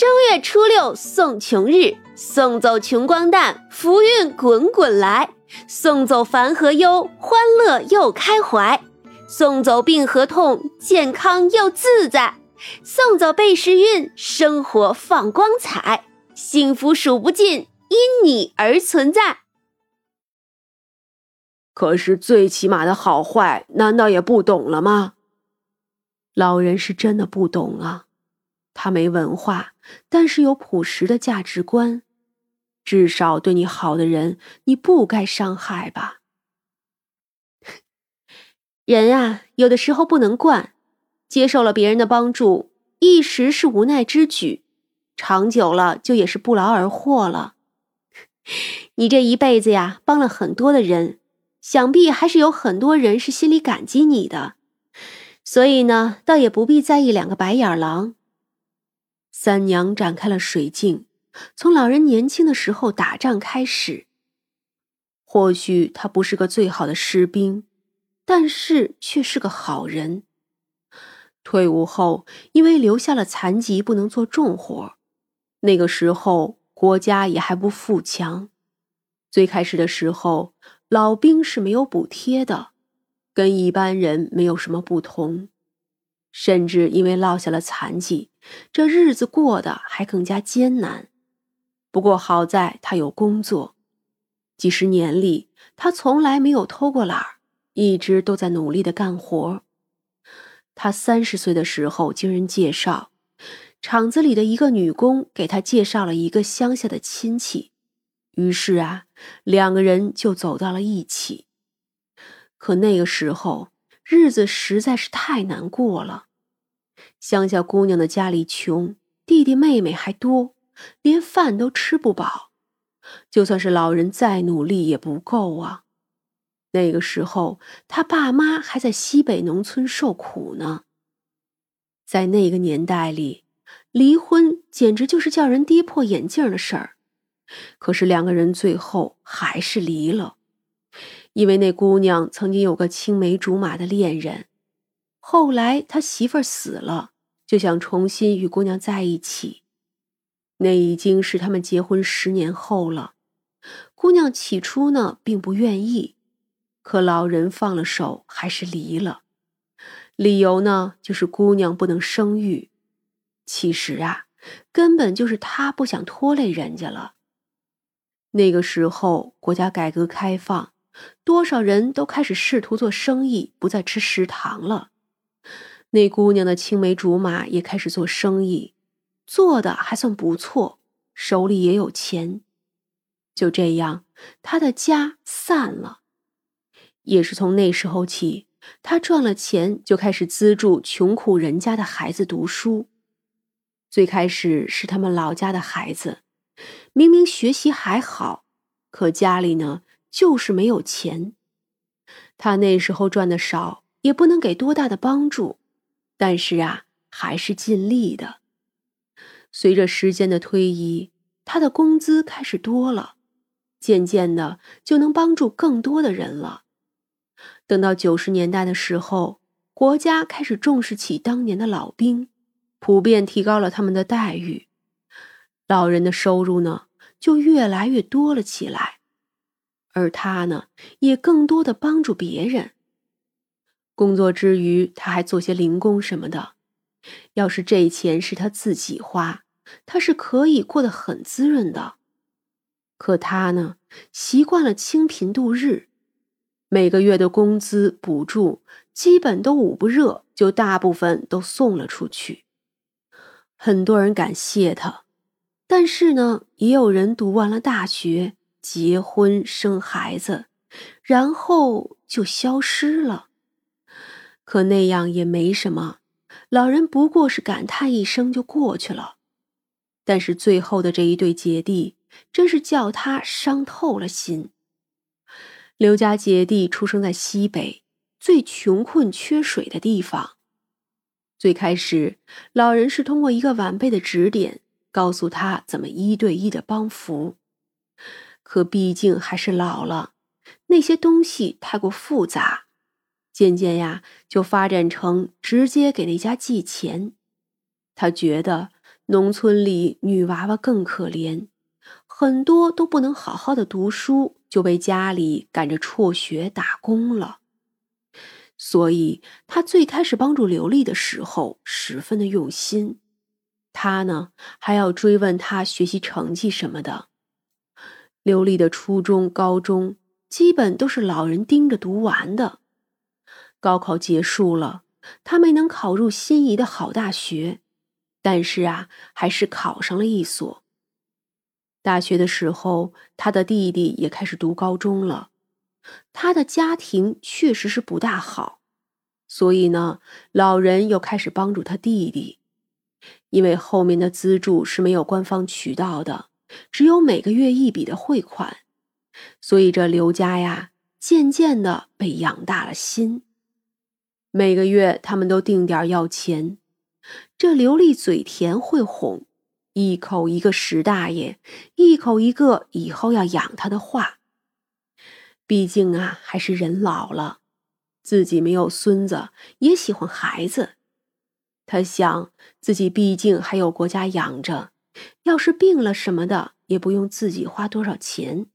正月初六送穷日，送走穷光蛋，福运滚滚来；送走烦和忧，欢乐又开怀；送走病和痛，健康又自在；送走背时运，生活放光彩，幸福数不尽，因你而存在。可是最起码的好坏，难道也不懂了吗？老人是真的不懂啊。他没文化，但是有朴实的价值观。至少对你好的人，你不该伤害吧？人啊，有的时候不能惯。接受了别人的帮助，一时是无奈之举，长久了就也是不劳而获了。你这一辈子呀，帮了很多的人，想必还是有很多人是心里感激你的。所以呢，倒也不必在意两个白眼狼。三娘展开了水镜，从老人年轻的时候打仗开始。或许他不是个最好的士兵，但是却是个好人。退伍后，因为留下了残疾，不能做重活。那个时候国家也还不富强，最开始的时候，老兵是没有补贴的，跟一般人没有什么不同。甚至因为落下了残疾，这日子过得还更加艰难。不过好在他有工作，几十年里他从来没有偷过懒，一直都在努力的干活。他三十岁的时候经人介绍，厂子里的一个女工给他介绍了一个乡下的亲戚，于是啊，两个人就走到了一起。可那个时候。日子实在是太难过了。乡下姑娘的家里穷，弟弟妹妹还多，连饭都吃不饱。就算是老人再努力也不够啊。那个时候，他爸妈还在西北农村受苦呢。在那个年代里，离婚简直就是叫人跌破眼镜的事儿。可是两个人最后还是离了。因为那姑娘曾经有个青梅竹马的恋人，后来他媳妇儿死了，就想重新与姑娘在一起。那已经是他们结婚十年后了。姑娘起初呢并不愿意，可老人放了手，还是离了。理由呢就是姑娘不能生育。其实啊，根本就是他不想拖累人家了。那个时候国家改革开放。多少人都开始试图做生意，不再吃食堂了。那姑娘的青梅竹马也开始做生意，做的还算不错，手里也有钱。就这样，他的家散了。也是从那时候起，他赚了钱就开始资助穷苦人家的孩子读书。最开始是他们老家的孩子，明明学习还好，可家里呢？就是没有钱，他那时候赚的少，也不能给多大的帮助，但是啊，还是尽力的。随着时间的推移，他的工资开始多了，渐渐的就能帮助更多的人了。等到九十年代的时候，国家开始重视起当年的老兵，普遍提高了他们的待遇，老人的收入呢，就越来越多了起来。而他呢，也更多的帮助别人。工作之余，他还做些零工什么的。要是这钱是他自己花，他是可以过得很滋润的。可他呢，习惯了清贫度日，每个月的工资补助基本都捂不热，就大部分都送了出去。很多人感谢他，但是呢，也有人读完了大学。结婚生孩子，然后就消失了。可那样也没什么，老人不过是感叹一声就过去了。但是最后的这一对姐弟，真是叫他伤透了心。刘家姐弟出生在西北最穷困缺水的地方。最开始，老人是通过一个晚辈的指点，告诉他怎么一对一的帮扶。可毕竟还是老了，那些东西太过复杂，渐渐呀就发展成直接给那家寄钱。他觉得农村里女娃娃更可怜，很多都不能好好的读书，就被家里赶着辍学打工了。所以，他最开始帮助刘丽的时候，十分的用心。他呢，还要追问他学习成绩什么的。刘丽的初中、高中基本都是老人盯着读完的。高考结束了，她没能考入心仪的好大学。但是啊，还是考上了一所。大学的时候，他的弟弟也开始读高中了。他的家庭确实是不大好，所以呢，老人又开始帮助他弟弟。因为后面的资助是没有官方渠道的，只有每个月一笔的汇款，所以这刘家呀，渐渐的被养大了心。每个月他们都定点要钱。这刘丽嘴甜会哄，一口一个石大爷，一口一个以后要养他的话。毕竟啊，还是人老了，自己没有孙子，也喜欢孩子。他想自己毕竟还有国家养着，要是病了什么的，也不用自己花多少钱。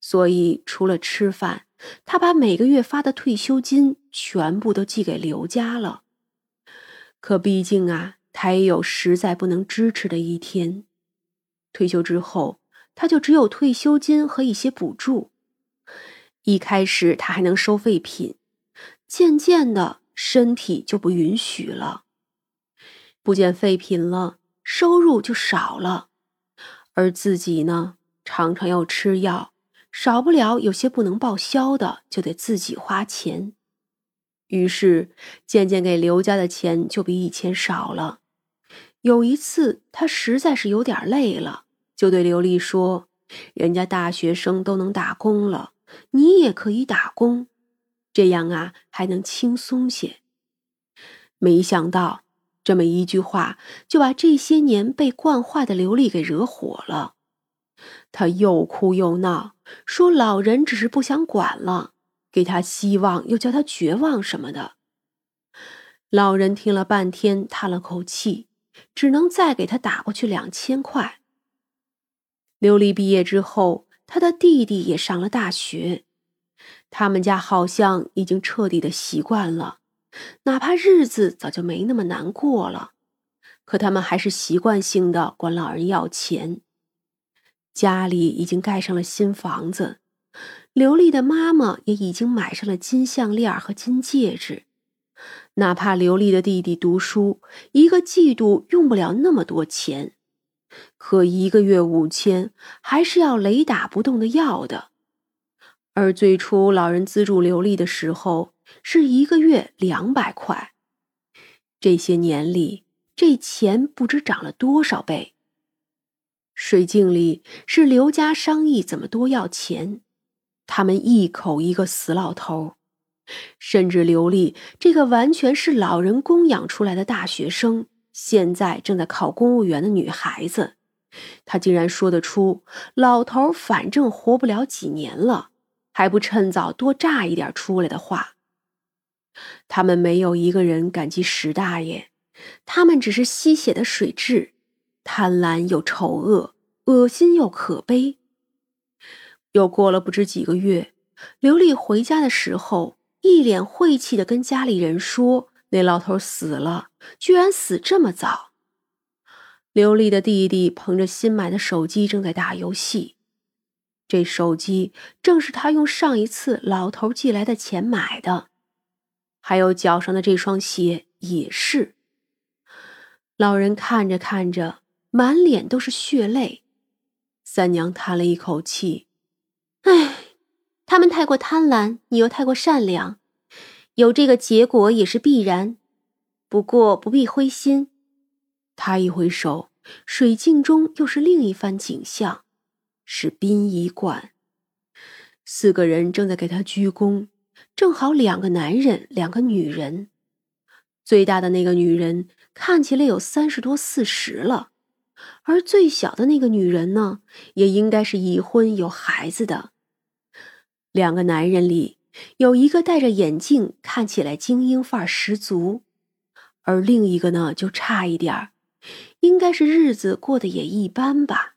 所以除了吃饭，他把每个月发的退休金全部都寄给刘家了。可毕竟啊，他也有实在不能支持的一天。退休之后，他就只有退休金和一些补助。一开始他还能收废品，渐渐的身体就不允许了，不捡废品了，收入就少了。而自己呢，常常要吃药，少不了有些不能报销的，就得自己花钱。于是，渐渐给刘家的钱就比以前少了。有一次，他实在是有点累了，就对刘丽说：“人家大学生都能打工了，你也可以打工，这样啊还能轻松些。”没想到，这么一句话就把这些年被惯坏的刘丽给惹火了。他又哭又闹，说：“老人只是不想管了。”给他希望，又叫他绝望什么的。老人听了半天，叹了口气，只能再给他打过去两千块。刘丽毕业之后，他的弟弟也上了大学，他们家好像已经彻底的习惯了，哪怕日子早就没那么难过了，可他们还是习惯性的管老人要钱。家里已经盖上了新房子。刘丽的妈妈也已经买上了金项链和金戒指，哪怕刘丽的弟弟读书，一个季度用不了那么多钱，可一个月五千还是要雷打不动的要的。而最初老人资助刘丽的时候，是一个月两百块，这些年里，这钱不知涨了多少倍。水镜里是刘家商议怎么多要钱。他们一口一个死老头，甚至刘丽这个完全是老人供养出来的大学生，现在正在考公务员的女孩子，她竟然说得出“老头反正活不了几年了，还不趁早多榨一点出来”的话。他们没有一个人感激石大爷，他们只是吸血的水蛭，贪婪又丑恶，恶心又可悲。又过了不知几个月，刘丽回家的时候，一脸晦气的跟家里人说：“那老头死了，居然死这么早。”刘丽的弟弟捧着新买的手机，正在打游戏。这手机正是他用上一次老头寄来的钱买的，还有脚上的这双鞋也是。老人看着看着，满脸都是血泪。三娘叹了一口气。唉，他们太过贪婪，你又太过善良，有这个结果也是必然。不过不必灰心。他一挥手，水镜中又是另一番景象，是殡仪馆。四个人正在给他鞠躬，正好两个男人，两个女人。最大的那个女人看起来有三十多四十了，而最小的那个女人呢，也应该是已婚有孩子的。两个男人里，有一个戴着眼镜，看起来精英范儿十足，而另一个呢就差一点儿，应该是日子过得也一般吧。